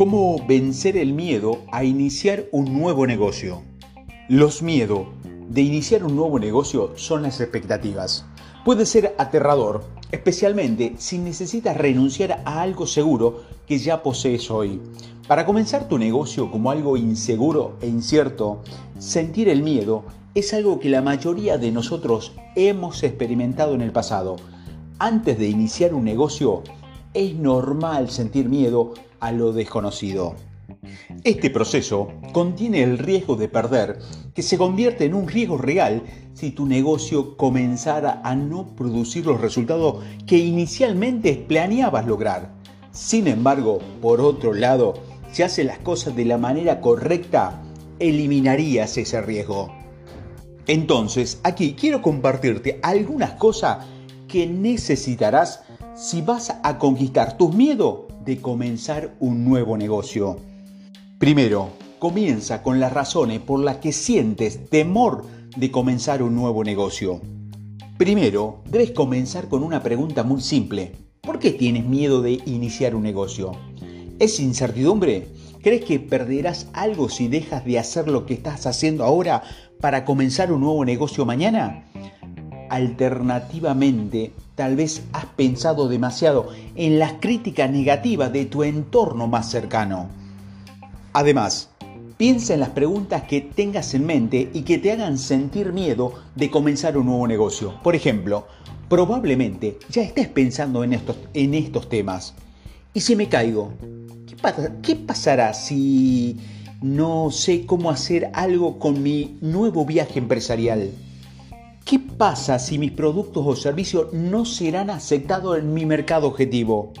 ¿Cómo vencer el miedo a iniciar un nuevo negocio? Los miedos de iniciar un nuevo negocio son las expectativas. Puede ser aterrador, especialmente si necesitas renunciar a algo seguro que ya posees hoy. Para comenzar tu negocio como algo inseguro e incierto, sentir el miedo es algo que la mayoría de nosotros hemos experimentado en el pasado. Antes de iniciar un negocio, es normal sentir miedo a lo desconocido. Este proceso contiene el riesgo de perder, que se convierte en un riesgo real si tu negocio comenzara a no producir los resultados que inicialmente planeabas lograr. Sin embargo, por otro lado, si haces las cosas de la manera correcta, eliminarías ese riesgo. Entonces, aquí quiero compartirte algunas cosas que necesitarás si vas a conquistar tus miedos de comenzar un nuevo negocio. Primero, comienza con las razones por las que sientes temor de comenzar un nuevo negocio. Primero, debes comenzar con una pregunta muy simple. ¿Por qué tienes miedo de iniciar un negocio? ¿Es incertidumbre? ¿Crees que perderás algo si dejas de hacer lo que estás haciendo ahora para comenzar un nuevo negocio mañana? Alternativamente, tal vez has pensado demasiado en las críticas negativas de tu entorno más cercano. Además, piensa en las preguntas que tengas en mente y que te hagan sentir miedo de comenzar un nuevo negocio. Por ejemplo, probablemente ya estés pensando en estos, en estos temas. ¿Y si me caigo? ¿Qué, ¿Qué pasará si no sé cómo hacer algo con mi nuevo viaje empresarial? ¿Qué pasa si mis productos o servicios no serán aceptados en mi mercado objetivo?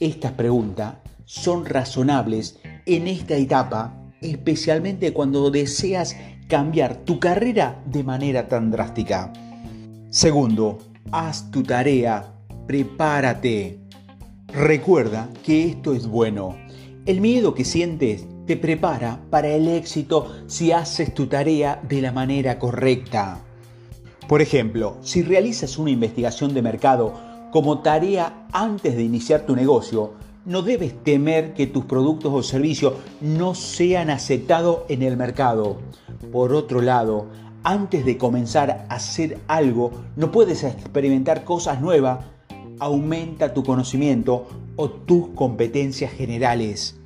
Estas preguntas son razonables en esta etapa, especialmente cuando deseas cambiar tu carrera de manera tan drástica. Segundo, haz tu tarea, prepárate. Recuerda que esto es bueno. El miedo que sientes te prepara para el éxito si haces tu tarea de la manera correcta. Por ejemplo, si realizas una investigación de mercado como tarea antes de iniciar tu negocio, no debes temer que tus productos o servicios no sean aceptados en el mercado. Por otro lado, antes de comenzar a hacer algo, no puedes experimentar cosas nuevas. Aumenta tu conocimiento o tus competencias generales.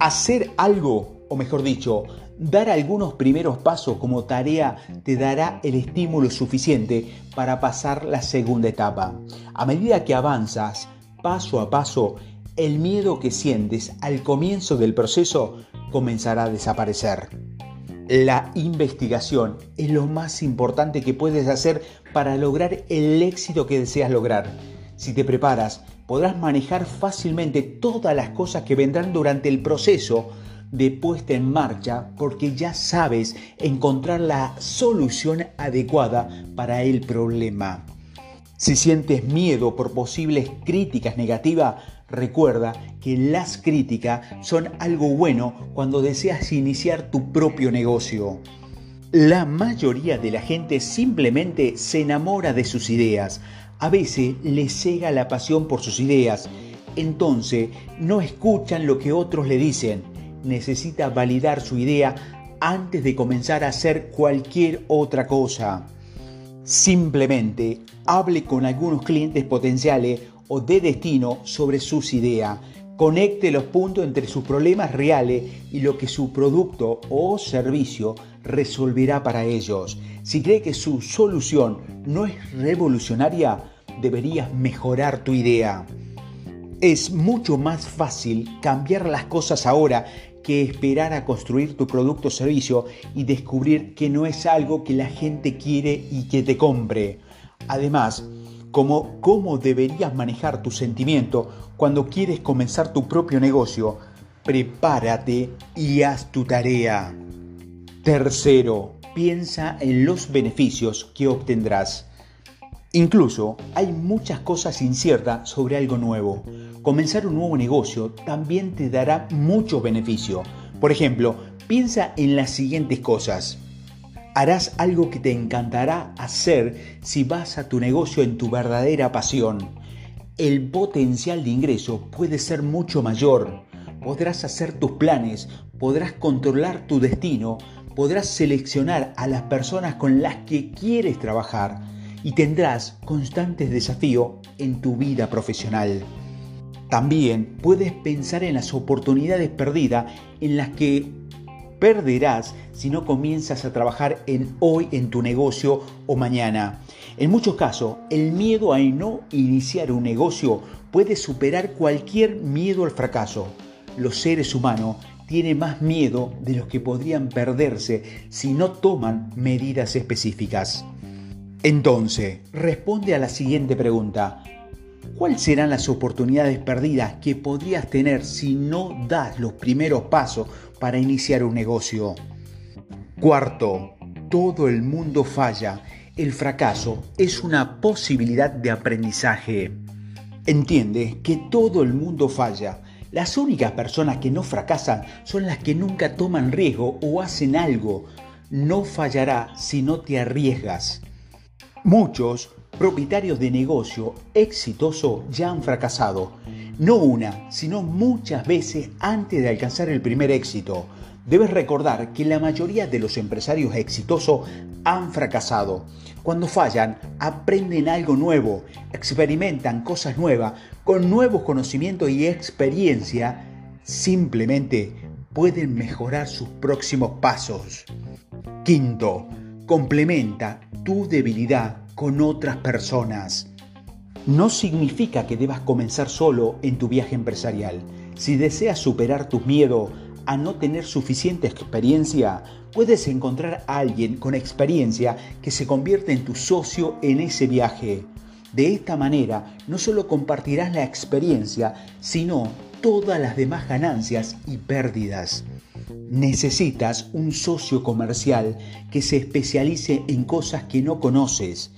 Hacer algo, o mejor dicho, Dar algunos primeros pasos como tarea te dará el estímulo suficiente para pasar la segunda etapa. A medida que avanzas paso a paso, el miedo que sientes al comienzo del proceso comenzará a desaparecer. La investigación es lo más importante que puedes hacer para lograr el éxito que deseas lograr. Si te preparas, podrás manejar fácilmente todas las cosas que vendrán durante el proceso de puesta en marcha porque ya sabes encontrar la solución adecuada para el problema. Si sientes miedo por posibles críticas negativas, recuerda que las críticas son algo bueno cuando deseas iniciar tu propio negocio. La mayoría de la gente simplemente se enamora de sus ideas. A veces les cega la pasión por sus ideas. Entonces no escuchan lo que otros le dicen necesita validar su idea antes de comenzar a hacer cualquier otra cosa. Simplemente hable con algunos clientes potenciales o de destino sobre sus ideas. Conecte los puntos entre sus problemas reales y lo que su producto o servicio resolverá para ellos. Si cree que su solución no es revolucionaria, deberías mejorar tu idea. Es mucho más fácil cambiar las cosas ahora que esperar a construir tu producto o servicio y descubrir que no es algo que la gente quiere y que te compre. Además, como cómo deberías manejar tu sentimiento cuando quieres comenzar tu propio negocio, prepárate y haz tu tarea. Tercero, piensa en los beneficios que obtendrás. Incluso hay muchas cosas inciertas sobre algo nuevo. Comenzar un nuevo negocio también te dará mucho beneficio. Por ejemplo, piensa en las siguientes cosas. Harás algo que te encantará hacer si vas a tu negocio en tu verdadera pasión. El potencial de ingreso puede ser mucho mayor. podrás hacer tus planes, podrás controlar tu destino, podrás seleccionar a las personas con las que quieres trabajar y tendrás constantes desafíos en tu vida profesional. También puedes pensar en las oportunidades perdidas en las que perderás si no comienzas a trabajar en hoy en tu negocio o mañana. En muchos casos, el miedo a no iniciar un negocio puede superar cualquier miedo al fracaso. Los seres humanos tienen más miedo de los que podrían perderse si no toman medidas específicas. Entonces, responde a la siguiente pregunta. ¿Cuáles serán las oportunidades perdidas que podrías tener si no das los primeros pasos para iniciar un negocio? Cuarto, todo el mundo falla. El fracaso es una posibilidad de aprendizaje. Entiende que todo el mundo falla. Las únicas personas que no fracasan son las que nunca toman riesgo o hacen algo. No fallará si no te arriesgas. Muchos propietarios de negocio exitoso ya han fracasado, no una, sino muchas veces antes de alcanzar el primer éxito. Debes recordar que la mayoría de los empresarios exitosos han fracasado. Cuando fallan, aprenden algo nuevo, experimentan cosas nuevas, con nuevos conocimientos y experiencia, simplemente pueden mejorar sus próximos pasos. Quinto, complementa tu debilidad con otras personas. No significa que debas comenzar solo en tu viaje empresarial. Si deseas superar tus miedos a no tener suficiente experiencia, puedes encontrar a alguien con experiencia que se convierta en tu socio en ese viaje. De esta manera, no solo compartirás la experiencia, sino todas las demás ganancias y pérdidas. Necesitas un socio comercial que se especialice en cosas que no conoces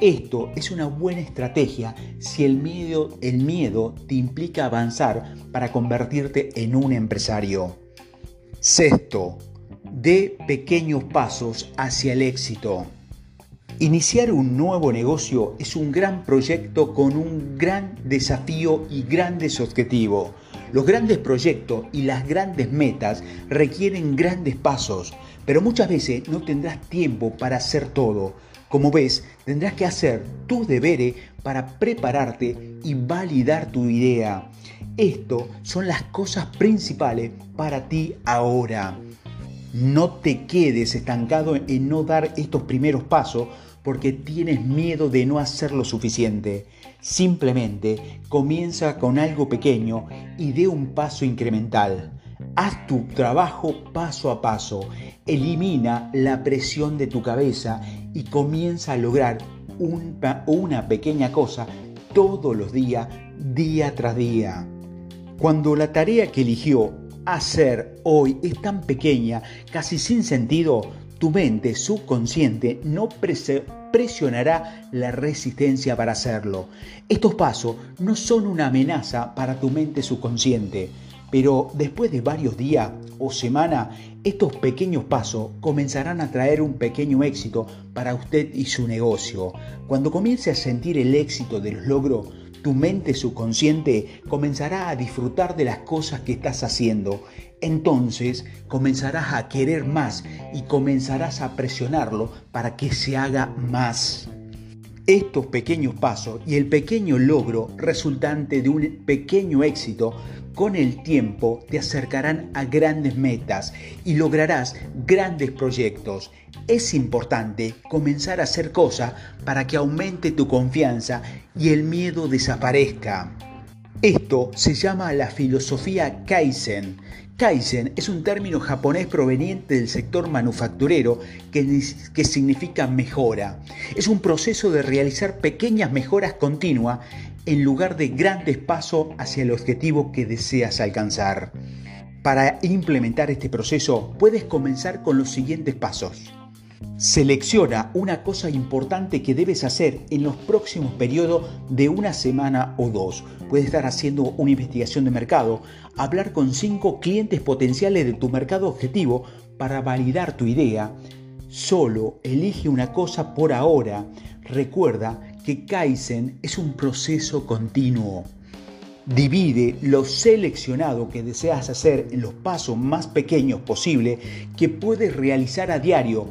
esto es una buena estrategia si el miedo, te implica avanzar para convertirte en un empresario. Sexto, de pequeños pasos hacia el éxito. Iniciar un nuevo negocio es un gran proyecto con un gran desafío y grandes objetivos. Los grandes proyectos y las grandes metas requieren grandes pasos, pero muchas veces no tendrás tiempo para hacer todo. Como ves, tendrás que hacer tus deberes para prepararte y validar tu idea. Esto son las cosas principales para ti ahora. No te quedes estancado en no dar estos primeros pasos porque tienes miedo de no hacer lo suficiente. Simplemente comienza con algo pequeño y dé un paso incremental. Haz tu trabajo paso a paso. Elimina la presión de tu cabeza y comienza a lograr una, pequeña cosa todos los días, día tras día. Cuando la tarea que eligió hacer hoy es tan pequeña, casi sin sentido, tu mente subconsciente no presionará la resistencia para hacerlo. Estos pasos no son una amenaza para tu mente subconsciente pero después de varios días o semanas, estos pequeños pasos comenzarán a traer un pequeño éxito para usted y su negocio. Cuando comience a sentir el éxito de los logros, tu mente subconsciente comenzará a disfrutar de las cosas que estás haciendo. Entonces comenzarás a querer más y comenzarás a presionarlo para que se haga más. Estos pequeños pasos y el pequeño logro resultante de un pequeño éxito con el tiempo te acercarán a grandes metas y lograrás grandes proyectos. Es importante comenzar a hacer cosas para que aumente tu confianza y el miedo desaparezca. Esto se llama la filosofía Kaizen. Kaizen es un término japonés proveniente del sector manufacturero que, significa mejora. Es un proceso de realizar pequeñas mejoras continuas en lugar de grandes pasos hacia el objetivo que deseas alcanzar. Para implementar este proceso puedes comenzar con los siguientes pasos. Selecciona una cosa importante que debes hacer en los próximos periodos de una semana o dos. Puedes estar haciendo una investigación de mercado, hablar con cinco clientes potenciales de tu mercado objetivo para validar tu idea. Solo elige una cosa por ahora. Recuerda que Kaizen es un proceso continuo. Divide lo seleccionado que deseas hacer en los pasos más pequeños posible que puedes realizar a diario.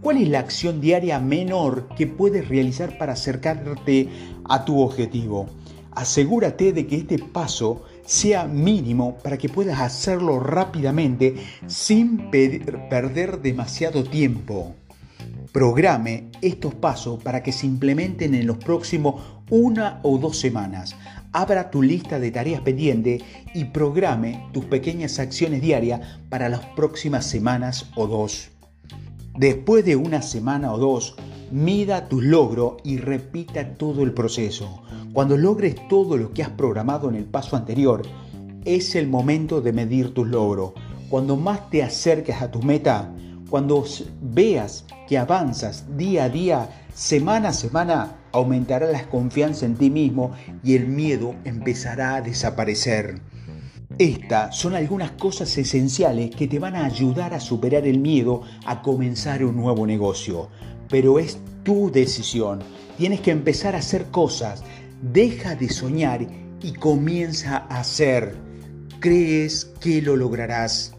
¿Cuál es la acción diaria menor que puedes realizar para acercarte a tu objetivo? Asegúrate de que este paso sea mínimo para que puedas hacerlo rápidamente sin perder demasiado tiempo. Programe estos pasos para que se implementen en los próximos una o dos semanas. Abra tu lista de tareas pendientes y programe tus pequeñas acciones diarias para las próximas semanas o dos. Después de una semana o dos, mida tus logros y repita todo el proceso. Cuando logres todo lo que has programado en el paso anterior, es el momento de medir tus logros. Cuando más te acerques a tu meta, cuando veas que avanzas día a día, semana a semana, aumentará la confianza en ti mismo y el miedo empezará a desaparecer. Estas son algunas cosas esenciales que te van a ayudar a superar el miedo a comenzar un nuevo negocio. Pero es tu decisión. Tienes que empezar a hacer cosas. Deja de soñar y comienza a hacer. ¿Crees que lo lograrás?